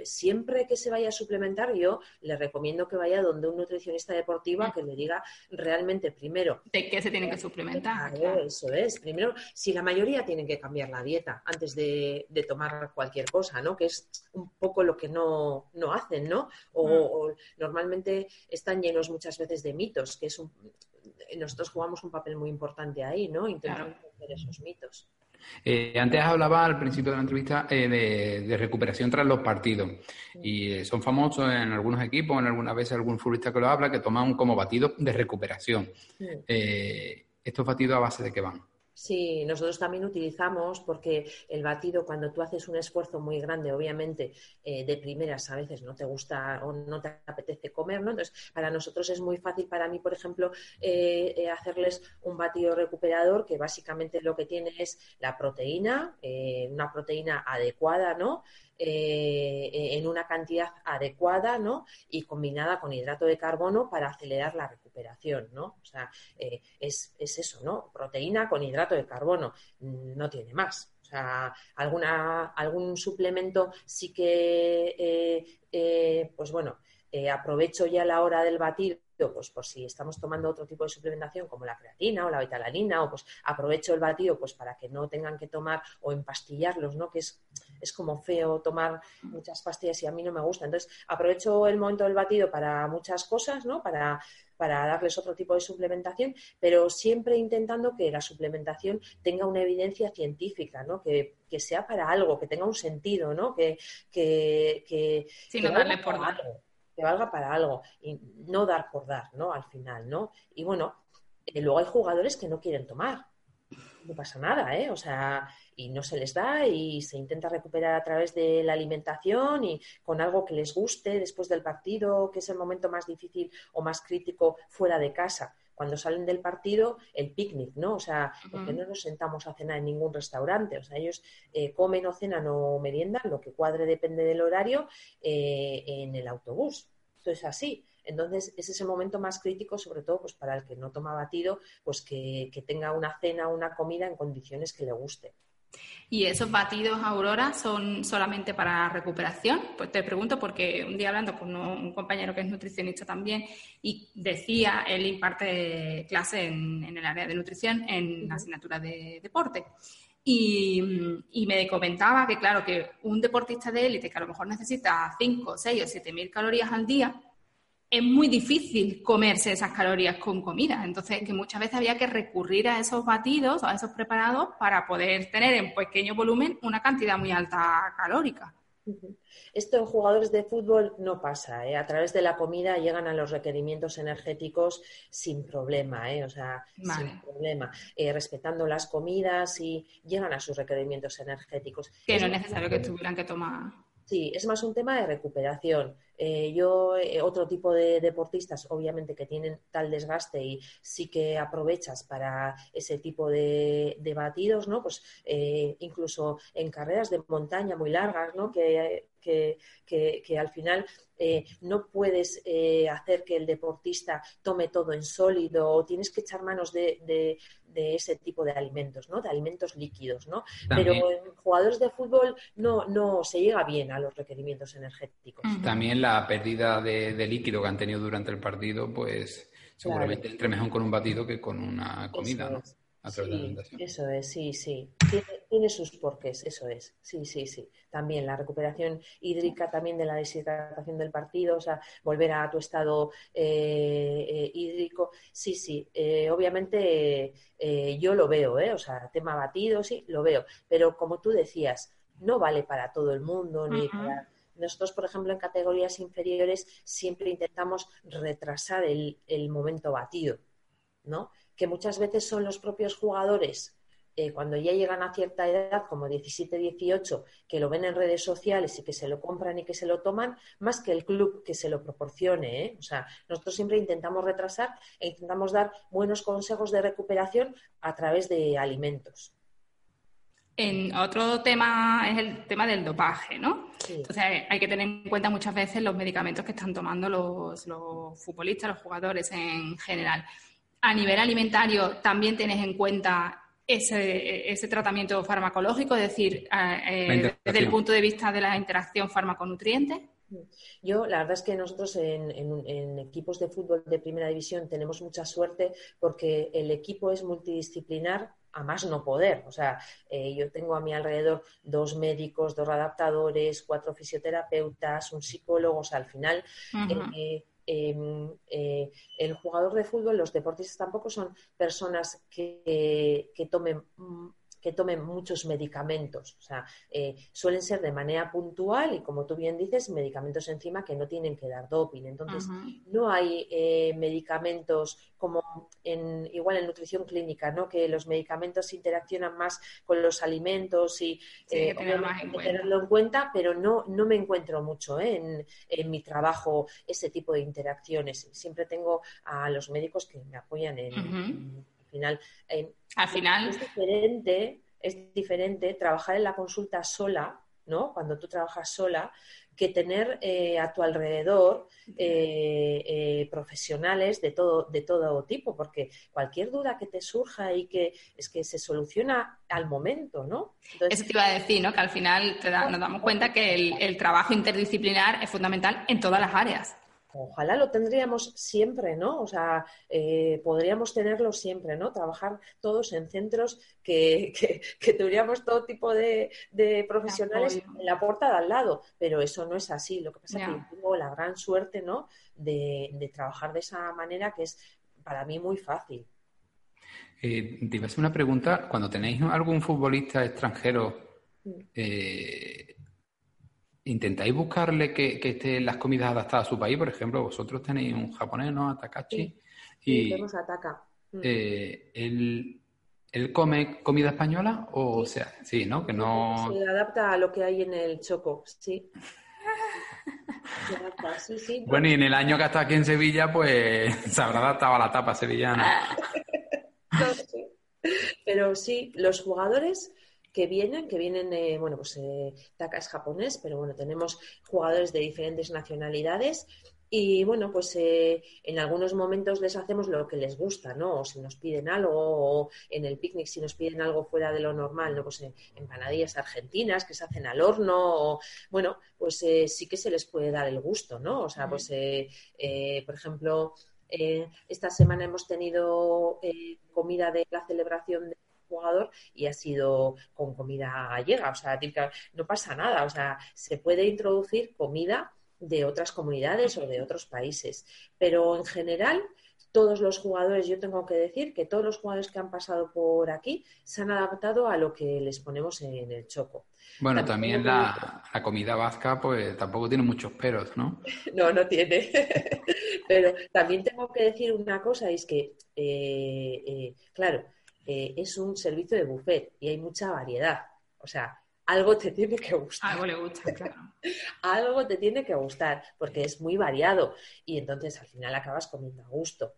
S5: siempre que se vaya a suplementar, yo le recomiendo que vaya donde un nutricionista deportiva que le diga realmente primero.
S2: ¿De qué se tiene que suplementar?
S5: Eso es. Primero, si la mayoría tienen que cambiar la dieta antes de, tomar cualquier cosa, ¿no? Que es un poco lo que no, hacen, ¿no? O, normalmente están llenos muchas veces de mitos, que es un, nosotros jugamos un papel muy importante ahí, ¿no? Intentando hacer esos mitos.
S6: Eh, antes hablaba al principio de la entrevista eh, de, recuperación tras los partidos y eh, son famosos en algunos equipos, en algunas veces algún futbolista que lo habla, que toman como batidos de recuperación. ¿Estos batidos a base de qué van?
S5: Sí, nosotros también utilizamos porque el batido, cuando tú haces un esfuerzo muy grande, obviamente de primeras a veces no te gusta o no te apetece comer, ¿no? Entonces, para nosotros es muy fácil, para mí, por ejemplo, hacerles un batido recuperador que básicamente lo que tiene es la proteína, una proteína adecuada, ¿no? Eh, en una cantidad adecuada ¿no? y combinada con hidrato de carbono para acelerar la recuperación. ¿no? O sea, eh, es, es, eso, ¿no? Proteína con hidrato de carbono, mm, no tiene más. O sea, alguna, algún suplemento sí que, eh, pues bueno, aprovecho ya la hora del batido pues por si estamos tomando otro tipo de suplementación como la creatina o la betalanina, o pues aprovecho el batido pues para que no tengan que tomar o empastillarlos, ¿no? Que es, es como feo tomar muchas pastillas y a mí no me gusta. Entonces, aprovecho el momento del batido para muchas cosas, ¿no? Para, para darles otro tipo de suplementación, pero siempre intentando que la suplementación tenga una evidencia científica, ¿no? Que, sea para algo, que tenga un sentido, ¿no? Que, que, que,
S2: darle por
S5: algo que valga para algo y no dar por dar, ¿no? Al final, ¿no? Y bueno, eh, luego hay jugadores que no quieren tomar. No pasa nada, ¿eh? O sea, y no se les da y se intenta recuperar a través de la alimentación y con algo que les guste después del partido, que es el momento más difícil o más crítico fuera de casa cuando salen del partido, el picnic, ¿no? O sea, porque no nos sentamos a cenar en ningún restaurante. O sea, ellos eh, comen o cenan o meriendan, lo que cuadre depende del horario, eh, en el autobús. Esto es así. Entonces, es ese momento más crítico, sobre todo pues, para el que no toma batido, pues que, que tenga una cena o una comida en condiciones que le guste.
S2: ¿Y esos batidos, Aurora, son solamente para recuperación? Pues te pregunto porque un día hablando con un compañero que es nutricionista también y decía, él imparte clase en, el área de nutrición en la asignatura de deporte. Y, y, me comentaba que, claro, que un deportista de élite que a lo mejor necesita 5, 6 o 7 mil calorías al día, es muy difícil comerse esas calorías con comida. Entonces, que muchas veces había que recurrir a esos batidos o a esos preparados para poder tener en pequeño volumen una cantidad muy alta calórica.
S5: Esto en jugadores de fútbol no pasa. ¿eh? A través de la comida llegan a los requerimientos energéticos sin problema, ¿eh? o sea, sin problema, eh, respetando las comidas y llegan a sus requerimientos energéticos.
S2: Que no es necesario que tuvieran que tomar.
S5: Sí, es más un tema de recuperación. Eh, yo, eh, otro tipo de deportistas, obviamente que tienen tal desgaste y sí que aprovechas para ese tipo de, batidos, ¿no? Pues eh, incluso en carreras de montaña muy largas, ¿no? Que, que, al final no puedes hacer que el deportista tome todo en sólido o tienes que echar manos de, de ese tipo de alimentos, ¿no? De alimentos líquidos, ¿no? Pero en jugadores de fútbol no, no se llega bien a los requerimientos energéticos.
S6: También la pérdida de, líquido que han tenido durante el partido, pues seguramente entre mejor con un batido que con una comida, ¿no?
S5: Eso es, sí, sí. Tiene, sus porqués, eso es. Sí, sí, sí. También la recuperación hídrica, también de la deshidratación del partido, o sea, volver a tu estado eh, eh, hídrico. Sí, sí. Eh, obviamente yo lo veo, ¿eh? O sea, tema batido, sí, lo veo. Pero como tú decías, no vale para todo el mundo, ni para nosotros, por ejemplo, en categorías inferiores siempre intentamos retrasar el, el momento batido, ¿no? que muchas veces son los propios jugadores eh, cuando ya llegan a cierta edad, como 17, 18, que lo ven en redes sociales y que se lo compran y que se lo toman, más que el club que se lo proporcione. ¿eh? O sea, nosotros siempre intentamos retrasar e intentamos dar buenos consejos de recuperación a través de alimentos.
S2: En otro tema es el tema del dopaje, ¿no? Entonces hay que tener en cuenta muchas veces los medicamentos que están tomando los, los futbolistas, los jugadores en general. A nivel alimentario, también tienes en cuenta ese, ese tratamiento farmacológico, es decir, eh, desde el punto de vista de la interacción fármaco-nutriente.
S5: Yo, la verdad es que nosotros en, equipos de fútbol de primera división tenemos mucha suerte porque el equipo es multidisciplinar a más no poder. O sea, eh, yo tengo a mi alrededor dos médicos, dos adaptadores, cuatro fisioterapeutas, un psicólogo. O sea, al final, eh, em, eh, el jugador de fútbol, los deportistas tampoco son personas que, que tomen que tomen muchos medicamentos. O sea, eh, suelen ser de manera puntual y, como tú bien dices, medicamentos encima que no tienen que dar doping. Entonces, no hay eh, medicamentos como en, igual en nutrición clínica, ¿no? Que los medicamentos interaccionan más con los alimentos y
S2: eh, tenerlo
S5: en cuenta, pero no, no me encuentro mucho en, mi trabajo ese tipo de interacciones. Siempre tengo a los médicos que me apoyan en final,
S2: al final
S5: es diferente, es diferente trabajar en la consulta sola, ¿no? Cuando tú trabajas sola, que tener eh, a tu alrededor eh, eh, profesionales de todo, de todo tipo, porque cualquier duda que te surja y que es que se soluciona al momento, ¿no?
S2: Eso te iba a decir, ¿no? Que al final nos damos cuenta que el trabajo interdisciplinar es fundamental en todas las áreas.
S5: Ojalá lo tendríamos siempre, ¿no? O sea, eh, podríamos tenerlo siempre, ¿no? Trabajar todos en centros que, *laughs* que, tuviéramos todo tipo de, profesionales en la puerta de al lado, pero eso no es así. Lo que pasa es que tengo la gran suerte, ¿no? De, trabajar de esa manera que es para mí muy fácil.
S3: Eh, te iba a hacer una pregunta. Cuando tenéis algún futbolista extranjero, mm. eh, ¿Intentáis buscarle que, que esté las comidas adaptadas a su país? Por ejemplo, vosotros tenéis un japonés, ¿no? Atakachi.
S5: y tenemos Ataka.
S3: Mm. Eh, ¿él, come comida española? O, sea, sí, ¿no? Que no...
S5: Se adapta a lo que hay en el choco, sí.
S3: Bueno, y en el año que estado aquí en Sevilla, pues *laughs* se habrá adaptado a la tapa sevillana. *laughs*
S5: Pero sí, los jugadores que vienen, que vienen, eh, bueno, pues eh, Taka es japonés, pero bueno, tenemos jugadores de diferentes nacionalidades y bueno, pues eh, en algunos momentos les hacemos lo que les gusta, ¿no? O si nos piden algo, o en el picnic si nos piden algo fuera de lo normal, ¿no? Pues empanadillas argentinas que se hacen al horno, o bueno, pues sí que se les puede dar el gusto, ¿no? O sea, pues por ejemplo, esta semana hemos tenido comida de la celebración de jugador y ha sido con comida gallega. O sea, no pasa nada. O sea, se puede introducir comida de otras comunidades o de otros países. Pero en general, todos los jugadores, yo tengo que decir que todos los jugadores que han pasado por aquí se han adaptado a lo que les ponemos en el choco.
S3: Bueno, también, la, comida vasca, pues tampoco tiene muchos peros, ¿no? *laughs*
S5: No, no tiene. *laughs* Pero también tengo que decir una cosa, es que, eh, eh, claro, eh, es un servicio de buffet y hay mucha variedad. O sea, algo te tiene que gustar.
S2: Algo le gusta, claro. *laughs*
S5: algo te tiene que gustar porque es muy variado y entonces al final acabas comiendo a gusto.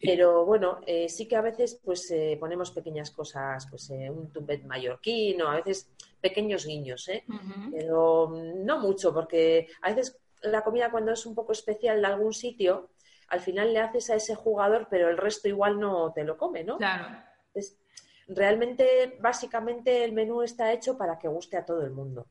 S5: Pero bueno, eh, sí que a veces pues eh, ponemos pequeñas cosas, pues un tumbet mallorquino, a veces pequeños guiños, ¿eh? Pero no mucho, porque a veces la comida cuando es un poco especial de algún sitio, al final le haces a ese jugador, pero el resto igual no te lo come, ¿no?
S2: Claro
S5: realmente, básicamente, el menú está hecho para que guste a todo el mundo.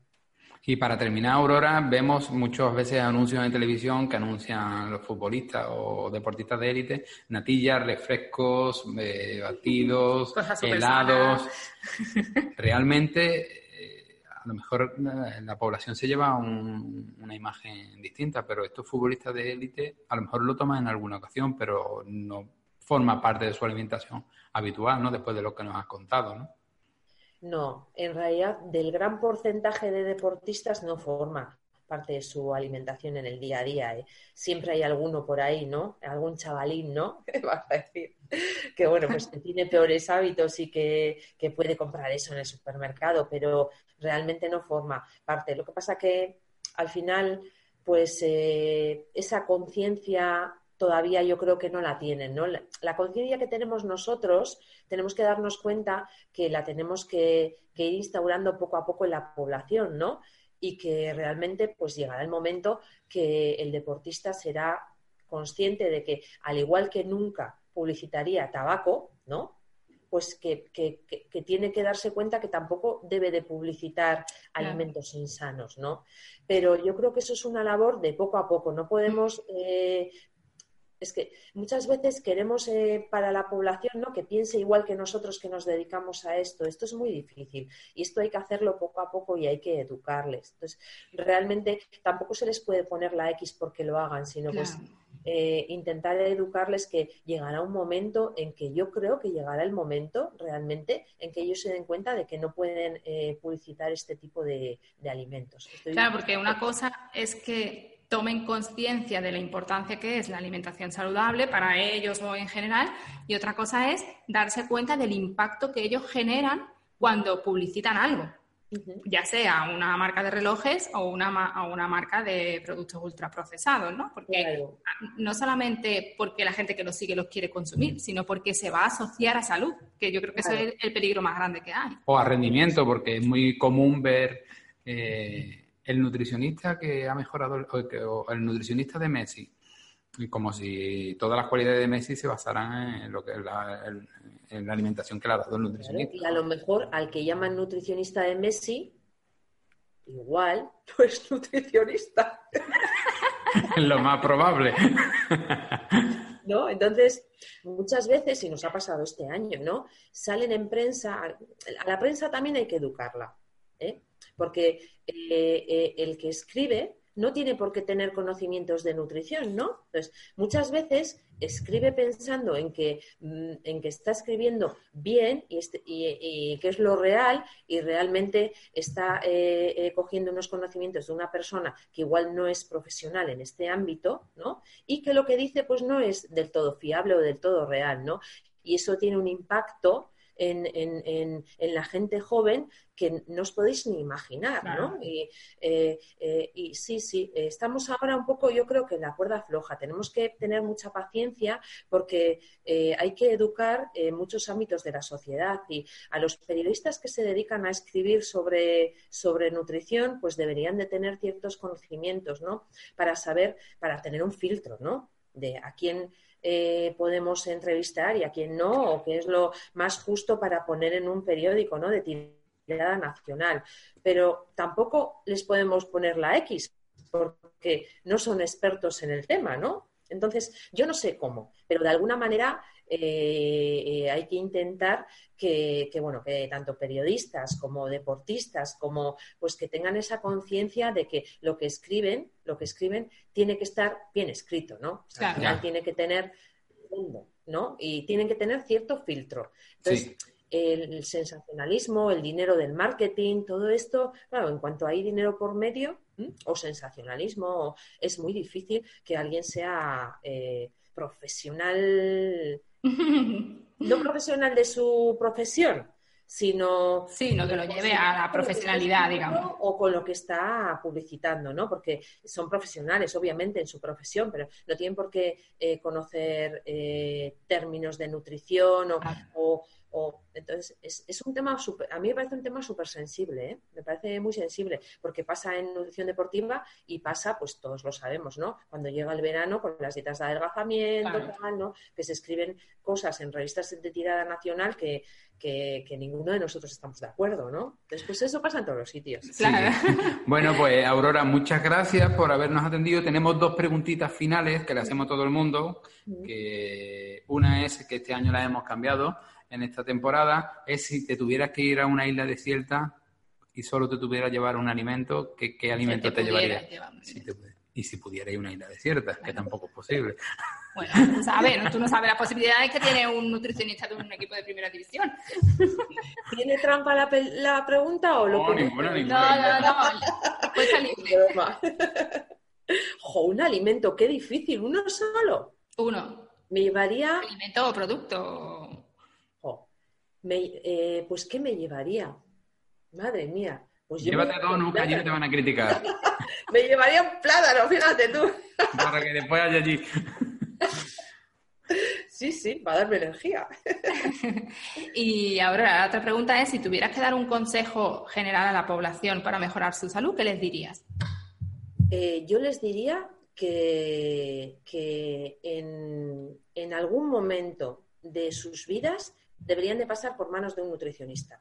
S3: Y para terminar, Aurora, vemos muchas veces anuncios en televisión que anuncian los futbolistas o deportistas de élite, natillas, refrescos, eh, batidos, helados. *laughs* Realmente, eh, a lo mejor eh, la población se lleva una imagen distinta, pero estos futbolistas de élite a lo mejor lo toman en alguna ocasión, pero no forma parte de su alimentación habitual, ¿no? Después de lo que nos has contado, ¿no?
S5: No, en realidad del gran porcentaje de deportistas no forma parte de su alimentación en el día a día. ¿eh? Siempre hay alguno por ahí, ¿no? Algún chavalín, ¿no? *laughs* Vas a decir que, bueno, pues que tiene peores hábitos y que, que, puede comprar eso en el supermercado, pero realmente no forma parte. Lo que pasa que al final, pues eh, esa conciencia todavía yo creo que no la tienen, ¿no? La, la conciencia que tenemos nosotros, tenemos que darnos cuenta que la tenemos que, que ir instaurando poco a poco en la población, ¿no? Y que realmente pues llegará el momento que el deportista será consciente de que, al igual que nunca publicitaría tabaco, ¿no? Pues que, que- que- que tiene que darse cuenta que tampoco debe de publicitar alimentos insanos, ¿no? Pero yo creo que eso es una labor de poco a poco. No podemos eh, es que muchas veces queremos eh, para la población ¿no? que piense igual que nosotros que nos dedicamos a esto. Esto es muy difícil y esto hay que hacerlo poco a poco y hay que educarles. Entonces, realmente tampoco se les puede poner la X porque lo hagan, sino pues eh, intentar educarles que llegará un momento en que yo creo que llegará el momento realmente en que ellos se den cuenta de que no pueden eh, publicitar este tipo de, de alimentos. Estoy-
S2: Claro, porque una cosa es que tomen conciencia de la importancia que es la alimentación saludable para ellos o en general, y otra cosa es darse cuenta del impacto que ellos generan cuando publicitan algo, ya sea una marca de relojes o una, ma- o una marca de productos ultraprocesados, ¿no? Porque
S5: Claro.
S2: no solamente porque la gente que los sigue los quiere consumir, sino porque se va a asociar a salud, que yo creo que
S5: Claro.
S2: eso es el, el peligro más grande que hay.
S6: O a rendimiento, porque es muy común ver eh, el nutricionista que ha mejorado, el- o que- o el nutricionista de Messi, como si todas las cualidades de Messi se basaran en lo que la, en la alimentación que le ha dado el
S5: Claro,
S6: nutricionista.
S5: Y a lo mejor al que llaman nutricionista de Messi, igual, *laughs* pues nutricionista,
S6: Es *laughs* lo más probable. *laughs*
S5: ¿no? Entonces, muchas veces, y nos ha pasado este año, ¿no? Salen en prensa, a la prensa también hay que educarla, ¿eh? Porque eh, eh, el que escribe no tiene por qué tener conocimientos de nutrición, ¿no? Entonces, muchas veces escribe pensando en que, mm, en que está escribiendo bien y, este- y- que es lo real y realmente está eh, eh, cogiendo unos conocimientos de una persona que igual no es profesional en este ámbito, ¿no? Y que lo que dice pues no es del todo fiable o del todo real, ¿no? Y eso tiene un impacto en, en- en- en la gente joven que no os podéis ni imaginar, ¿no? Y, eh, eh, y sí, sí, estamos ahora un poco, yo creo que en la cuerda floja. Tenemos que tener mucha paciencia porque eh, hay que educar en muchos ámbitos de la sociedad y a los periodistas que se dedican a escribir sobre, sobre nutrición, pues deberían de tener ciertos conocimientos, ¿no? Para saber, para tener un filtro, ¿no? De a quién eh, podemos entrevistar y a quién no, o qué es lo más justo para poner en un periódico, ¿no? De tirada nacional. Pero tampoco les podemos poner la X, porque no son expertos en el tema, ¿no? Entonces, yo no sé cómo, pero de alguna manera eh, eh, hay que intentar que, que, bueno, que tanto periodistas como deportistas, como pues que tengan esa conciencia de que lo que escriben, lo que escriben, tiene que estar bien escrito, ¿no? O sea, al
S2: Claro.
S5: final
S6: Ya.
S5: tiene que tener fondo, ¿no? Y tienen que tener cierto filtro. Entonces,
S6: Sí.
S5: El sensacionalismo, el dinero del marketing, todo esto, claro, en cuanto hay dinero por medio, ¿m? o sensacionalismo, es muy difícil que alguien sea eh, profesional, no profesional de su profesión, sino
S2: Sí, no que lo lleve a la profesionalidad, digamos.
S5: o con lo que está publicitando, ¿no? Porque son profesionales, obviamente, en su profesión, pero no tienen por qué eh, conocer eh, términos de nutrición o, o- o- entonces es, es un tema súper, a mí me parece un tema súper sensible, ¿eh? me parece muy sensible, porque pasa en nutrición deportiva y pasa, pues todos lo sabemos, ¿no? Cuando llega el verano con las dietas de adelgazamiento,
S2: Claro.
S5: tal, ¿no? Que se escriben cosas en revistas de tirada nacional que, que, que ninguno de nosotros estamos de acuerdo, ¿no? Entonces, pues eso pasa en todos los sitios.
S6: Sí.
S2: Claro.
S6: Bueno, pues Aurora, muchas gracias por habernos atendido. Tenemos dos preguntitas finales que le hacemos a todo el mundo. Que una es que este año la hemos cambiado en esta temporada. Es si te tuvieras que ir a una isla desierta y solo te tuvieras que llevar un alimento, ¿qué, qué alimento te, llevarías? Si te pu- y si pudiera ir a una isla desierta, que tampoco es posible.
S2: Bueno, tú sabes, ¿no? tú no sabes las posibilidades que tiene un nutricionista de un equipo de primera división.
S5: ¿Tiene trampa la, la pregunta o lo
S6: No,
S5: pone-
S6: ninguna,
S2: No,
S6: ninguna.
S2: no, no. Respuesta libre. *laughs*
S5: Jo, un alimento, qué difícil, uno solo.
S2: Uno,
S5: Me llevaría,
S2: alimento o producto.
S5: Me- eh, pues ¿qué me llevaría? Madre mía, pues
S6: Llévate todo, nunca allí no te van a criticar. *laughs*
S5: me llevaría un plátano, fíjate tú.
S6: Para que después haya allí.
S5: Sí, sí, va a darme energía. *laughs*
S2: y ahora la otra pregunta es, si tuvieras que dar un consejo general a la población para mejorar su salud, ¿qué les dirías?
S5: Eh, yo les diría que, en, algún momento de sus vidas deberían de pasar por manos de un nutricionista.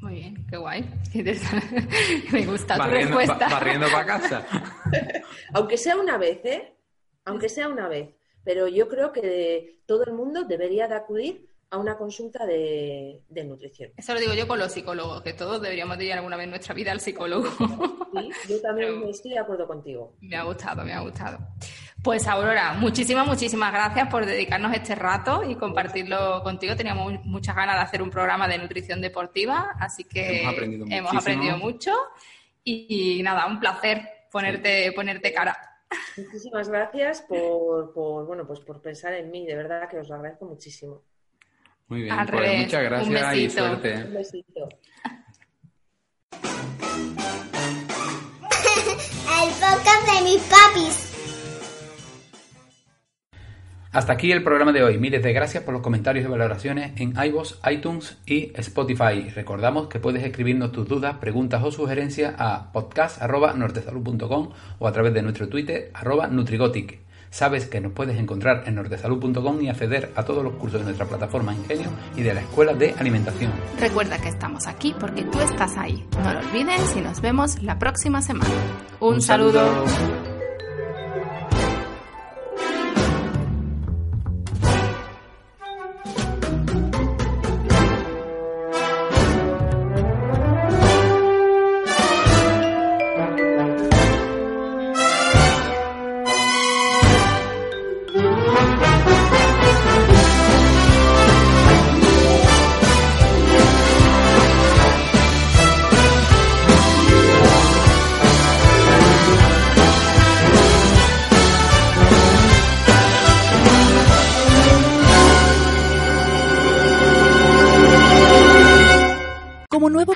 S2: Muy bien, qué guay. *laughs* Me gusta tu respuesta.
S3: Barriendo para casa. *laughs*
S5: Aunque sea una vez, ¿eh? Aunque sea una vez. Pero yo creo que todo el mundo debería de acudir a una consulta de, nutrición.
S2: Eso lo digo yo con los psicólogos, que todos deberíamos de ir alguna vez en nuestra vida al psicólogo.
S5: Sí, yo también *laughs* estoy de acuerdo contigo.
S2: Me ha gustado, me ha gustado. Pues Aurora, muchísimas, muchísimas gracias por dedicarnos este rato y compartirlo contigo. Teníamos muchas ganas de hacer un programa de nutrición deportiva, así que hemos aprendido, mucho. Y, nada, un placer ponerte, ponerte cara.
S5: Muchísimas gracias por, por, bueno, pues por pensar en mí, de verdad que os lo agradezco muchísimo.
S3: Muy bien, pues muchas gracias y suerte.
S5: Un besito. *laughs*
S4: El podcast de mis papis.
S3: Hasta aquí el programa de hoy. Miles de gracias por los comentarios y valoraciones en iVoox, iTunes y Spotify. Recordamos que puedes escribirnos tus dudas, preguntas o sugerencias a podcast.nortesalud.com o a través de nuestro Twitter arroba Nutrigotic. Sabes que nos puedes encontrar en nortesalud.com y acceder a todos los cursos de nuestra plataforma Ingenio y de la Escuela de Alimentación.
S2: Recuerda que estamos aquí porque tú estás ahí. No lo olvides y nos vemos la próxima semana. Un, saludo.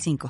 S7: 55.